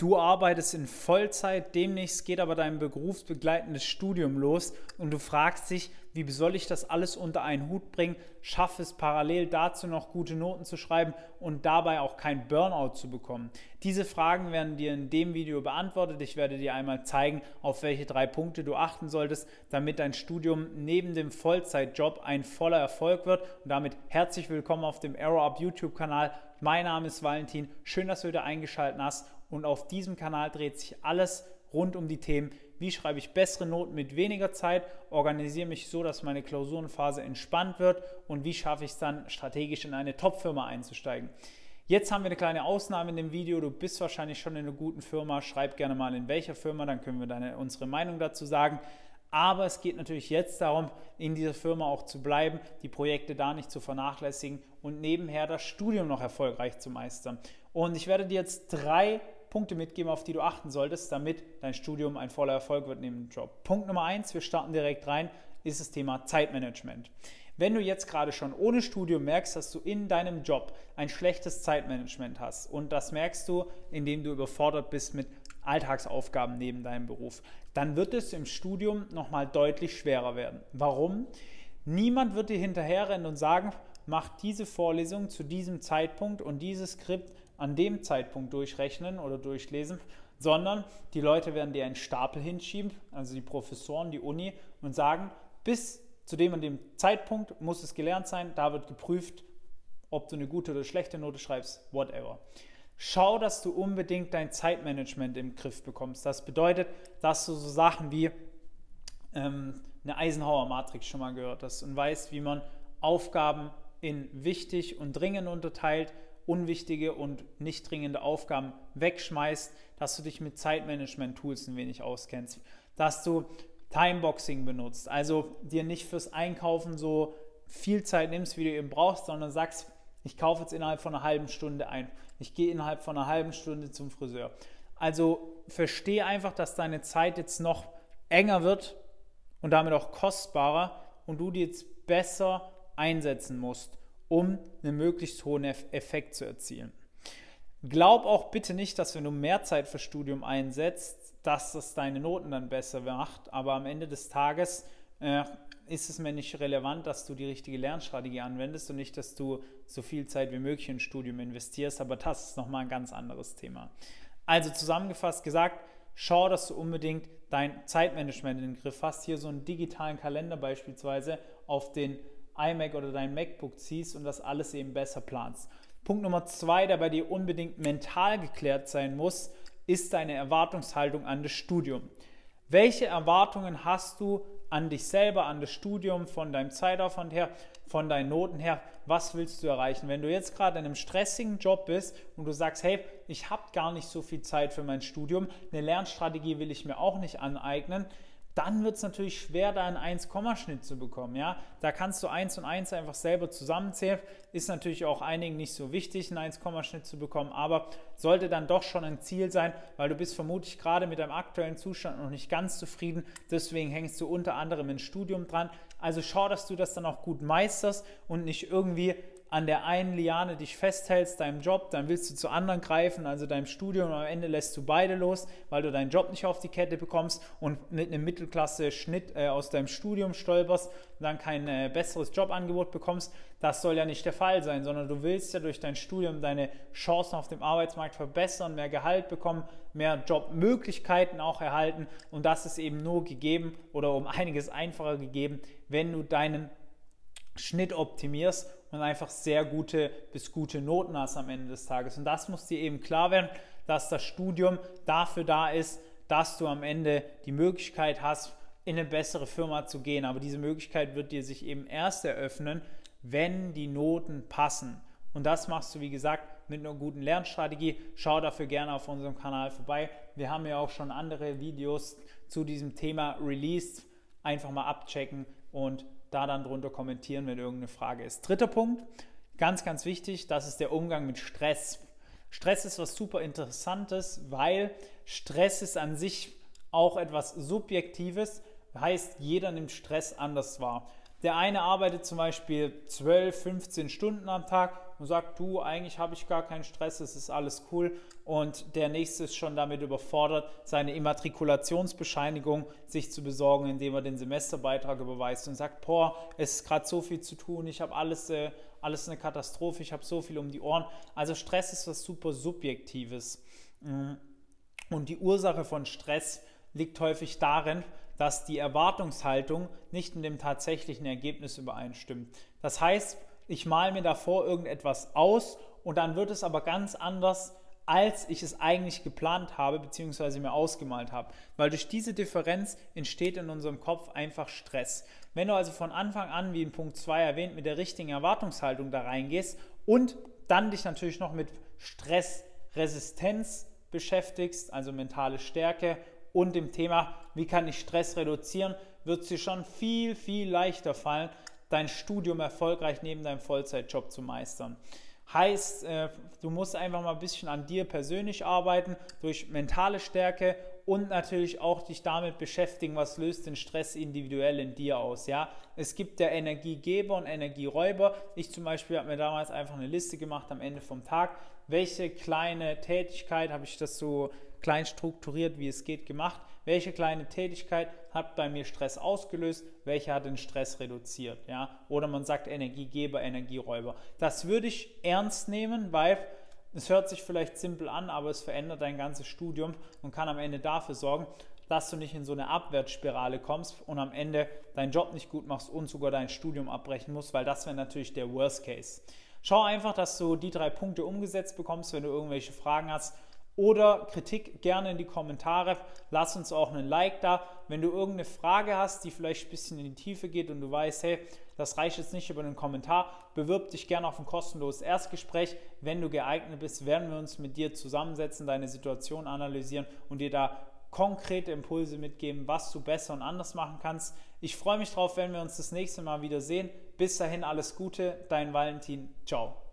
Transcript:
Du arbeitest in Vollzeit, demnächst geht aber dein berufsbegleitendes Studium los und du fragst dich, wie soll ich das alles unter einen Hut bringen, schaffe es parallel dazu noch gute Noten zu schreiben und dabei auch kein Burnout zu bekommen. Diese Fragen werden dir in dem Video beantwortet. Ich werde dir einmal zeigen, auf welche drei Punkte du achten solltest, damit dein Studium neben dem Vollzeitjob ein voller Erfolg wird. Und damit herzlich willkommen auf dem Arrow Up YouTube-Kanal. Mein Name ist Valentin. Schön, dass du wieder eingeschaltet hast und auf diesem Kanal dreht sich alles rund um die Themen, wie schreibe ich bessere Noten mit weniger Zeit, organisiere mich so, dass meine Klausurenphase entspannt wird und wie schaffe ich es dann strategisch in eine Top-Firma einzusteigen. Jetzt haben wir eine kleine Ausnahme in dem Video. Du bist wahrscheinlich schon in einer guten Firma. Schreib gerne mal in welcher Firma, dann können wir deine, unsere Meinung dazu sagen. Aber es geht natürlich jetzt darum, in dieser Firma auch zu bleiben, die Projekte da nicht zu vernachlässigen und nebenher das Studium noch erfolgreich zu meistern. Und ich werde dir jetzt drei Punkte mitgeben, auf die du achten solltest, damit dein Studium ein voller Erfolg wird neben dem Job. Punkt Nummer eins, wir starten direkt rein, ist das Thema Zeitmanagement. Wenn du jetzt gerade schon ohne Studium merkst, dass du in deinem Job ein schlechtes Zeitmanagement hast und das merkst du, indem du überfordert bist mit Alltagsaufgaben neben deinem Beruf, dann wird es im Studium nochmal deutlich schwerer werden. Warum? Niemand wird dir hinterherrennen und sagen, mach diese Vorlesung zu diesem Zeitpunkt und dieses Skript an dem Zeitpunkt durchrechnen oder durchlesen, sondern die Leute werden dir einen Stapel hinschieben, also die Professoren, die Uni, und sagen, bis zu dem und dem Zeitpunkt muss es gelernt sein, da wird geprüft, ob du eine gute oder schlechte Note schreibst, whatever. Schau, dass du unbedingt dein Zeitmanagement im Griff bekommst. Das bedeutet, dass du so Sachen wie ähm, eine Eisenhower-Matrix schon mal gehört hast und weißt, wie man Aufgaben in wichtig und dringend unterteilt unwichtige und nicht dringende Aufgaben wegschmeißt, dass du dich mit Zeitmanagement-Tools ein wenig auskennst, dass du Timeboxing benutzt, also dir nicht fürs Einkaufen so viel Zeit nimmst, wie du eben brauchst, sondern sagst, ich kaufe jetzt innerhalb von einer halben Stunde ein. Ich gehe innerhalb von einer halben Stunde zum Friseur. Also verstehe einfach, dass deine Zeit jetzt noch enger wird und damit auch kostbarer und du die jetzt besser einsetzen musst um einen möglichst hohen Effekt zu erzielen. Glaub auch bitte nicht, dass wenn du mehr Zeit für Studium einsetzt, dass das deine Noten dann besser macht. Aber am Ende des Tages äh, ist es mir nicht relevant, dass du die richtige Lernstrategie anwendest und nicht, dass du so viel Zeit wie möglich in Studium investierst. Aber das ist nochmal ein ganz anderes Thema. Also zusammengefasst gesagt, schau, dass du unbedingt dein Zeitmanagement in den Griff hast. Hier so einen digitalen Kalender beispielsweise auf den iMac oder dein MacBook ziehst und das alles eben besser planst. Punkt Nummer zwei, der bei dir unbedingt mental geklärt sein muss, ist deine Erwartungshaltung an das Studium. Welche Erwartungen hast du an dich selber, an das Studium, von deinem Zeitaufwand her, von deinen Noten her? Was willst du erreichen? Wenn du jetzt gerade in einem stressigen Job bist und du sagst, hey, ich habe gar nicht so viel Zeit für mein Studium, eine Lernstrategie will ich mir auch nicht aneignen, dann wird es natürlich schwer, da einen 1-Schnitt zu bekommen. Ja? Da kannst du 1 und 1 einfach selber zusammenzählen. Ist natürlich auch einigen nicht so wichtig, einen 1-Schnitt zu bekommen, aber sollte dann doch schon ein Ziel sein, weil du bist vermutlich gerade mit deinem aktuellen Zustand noch nicht ganz zufrieden. Deswegen hängst du unter anderem ins Studium dran. Also schau, dass du das dann auch gut meisterst und nicht irgendwie an der einen Liane dich festhältst, deinem Job, dann willst du zu anderen greifen, also deinem Studium am Ende lässt du beide los, weil du deinen Job nicht auf die Kette bekommst und mit einem Mittelklasse-Schnitt äh, aus deinem Studium stolperst und dann kein äh, besseres Jobangebot bekommst. Das soll ja nicht der Fall sein, sondern du willst ja durch dein Studium deine Chancen auf dem Arbeitsmarkt verbessern, mehr Gehalt bekommen, mehr Jobmöglichkeiten auch erhalten und das ist eben nur gegeben oder um einiges einfacher gegeben, wenn du deinen Schnitt optimierst und einfach sehr gute bis gute Noten hast am Ende des Tages. Und das muss dir eben klar werden, dass das Studium dafür da ist, dass du am Ende die Möglichkeit hast, in eine bessere Firma zu gehen. Aber diese Möglichkeit wird dir sich eben erst eröffnen, wenn die Noten passen. Und das machst du, wie gesagt, mit einer guten Lernstrategie. Schau dafür gerne auf unserem Kanal vorbei. Wir haben ja auch schon andere Videos zu diesem Thema released. Einfach mal abchecken und da dann drunter kommentieren, wenn irgendeine Frage ist. Dritter Punkt, ganz, ganz wichtig, das ist der Umgang mit Stress. Stress ist was super Interessantes, weil Stress ist an sich auch etwas Subjektives, heißt, jeder nimmt Stress anders wahr. Der eine arbeitet zum Beispiel 12, 15 Stunden am Tag und sagt, du, eigentlich habe ich gar keinen Stress, es ist alles cool. Und der nächste ist schon damit überfordert, seine Immatrikulationsbescheinigung sich zu besorgen, indem er den Semesterbeitrag überweist und sagt, boah, es ist gerade so viel zu tun, ich habe alles, äh, alles eine Katastrophe, ich habe so viel um die Ohren. Also Stress ist was super Subjektives. Mm. Und die Ursache von Stress liegt häufig darin, dass die Erwartungshaltung nicht mit dem tatsächlichen Ergebnis übereinstimmt. Das heißt, ich male mir davor irgendetwas aus und dann wird es aber ganz anders, als ich es eigentlich geplant habe bzw. mir ausgemalt habe. Weil durch diese Differenz entsteht in unserem Kopf einfach Stress. Wenn du also von Anfang an, wie in Punkt 2 erwähnt, mit der richtigen Erwartungshaltung da reingehst und dann dich natürlich noch mit Stressresistenz beschäftigst, also mentale Stärke und dem Thema, wie kann ich Stress reduzieren, wird es dir schon viel, viel leichter fallen, dein Studium erfolgreich neben deinem Vollzeitjob zu meistern. Heißt, äh, du musst einfach mal ein bisschen an dir persönlich arbeiten, durch mentale Stärke und natürlich auch dich damit beschäftigen, was löst den Stress individuell in dir aus. Ja? Es gibt ja Energiegeber und Energieräuber. Ich zum Beispiel habe mir damals einfach eine Liste gemacht am Ende vom Tag, welche kleine Tätigkeit habe ich das so klein strukturiert, wie es geht, gemacht. Welche kleine Tätigkeit hat bei mir Stress ausgelöst? Welche hat den Stress reduziert? Ja? Oder man sagt Energiegeber, Energieräuber. Das würde ich ernst nehmen, weil es hört sich vielleicht simpel an, aber es verändert dein ganzes Studium und kann am Ende dafür sorgen, dass du nicht in so eine Abwärtsspirale kommst und am Ende deinen Job nicht gut machst und sogar dein Studium abbrechen musst, weil das wäre natürlich der Worst Case. Schau einfach, dass du die drei Punkte umgesetzt bekommst, wenn du irgendwelche Fragen hast oder Kritik gerne in die Kommentare. Lass uns auch einen Like da. Wenn du irgendeine Frage hast, die vielleicht ein bisschen in die Tiefe geht und du weißt, hey, das reicht jetzt nicht über einen Kommentar, bewirb dich gerne auf ein kostenloses Erstgespräch. Wenn du geeignet bist, werden wir uns mit dir zusammensetzen, deine Situation analysieren und dir da konkrete Impulse mitgeben, was du besser und anders machen kannst. Ich freue mich drauf, wenn wir uns das nächste Mal wieder sehen. Bis dahin alles Gute, dein Valentin. Ciao.